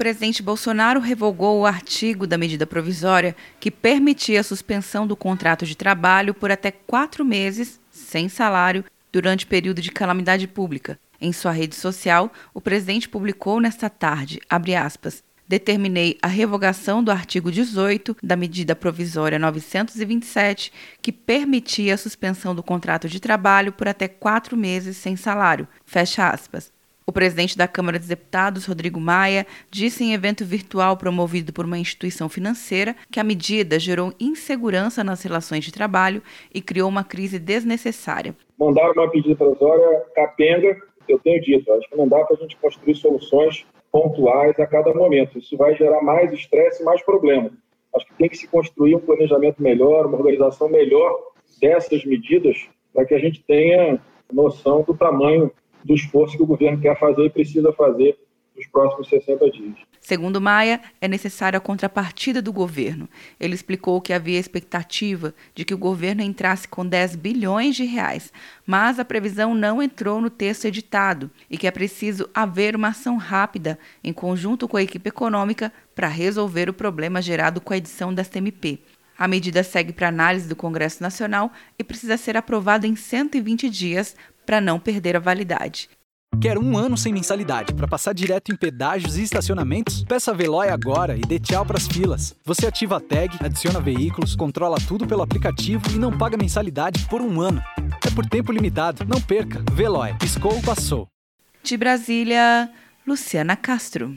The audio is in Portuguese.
presidente Bolsonaro revogou o artigo da medida provisória que permitia a suspensão do contrato de trabalho por até quatro meses, sem salário, durante período de calamidade pública. Em sua rede social, o presidente publicou nesta tarde, aspas, determinei a revogação do artigo 18 da medida provisória 927, que permitia a suspensão do contrato de trabalho por até quatro meses sem salário. Fecha aspas. O presidente da Câmara dos Deputados, Rodrigo Maia, disse em evento virtual promovido por uma instituição financeira que a medida gerou insegurança nas relações de trabalho e criou uma crise desnecessária. Mandaram uma medida provisória capenga, eu tenho dito, acho que não dá para a gente construir soluções pontuais a cada momento. Isso vai gerar mais estresse mais problemas. Acho que tem que se construir um planejamento melhor, uma organização melhor dessas medidas para que a gente tenha noção do tamanho do esforço que o governo quer fazer e precisa fazer nos próximos 60 dias. Segundo Maia, é necessária a contrapartida do governo. Ele explicou que havia expectativa de que o governo entrasse com 10 bilhões de reais, mas a previsão não entrou no texto editado e que é preciso haver uma ação rápida, em conjunto com a equipe econômica, para resolver o problema gerado com a edição da STMP. A medida segue para análise do Congresso Nacional e precisa ser aprovada em 120 dias para não perder a validade. Quer um ano sem mensalidade para passar direto em pedágios e estacionamentos? Peça a Veloy agora e dê tchau para as filas. Você ativa a tag, adiciona veículos, controla tudo pelo aplicativo e não paga mensalidade por um ano. É por tempo limitado. Não perca. Veloy. Piscou, passou. De Brasília, Luciana Castro.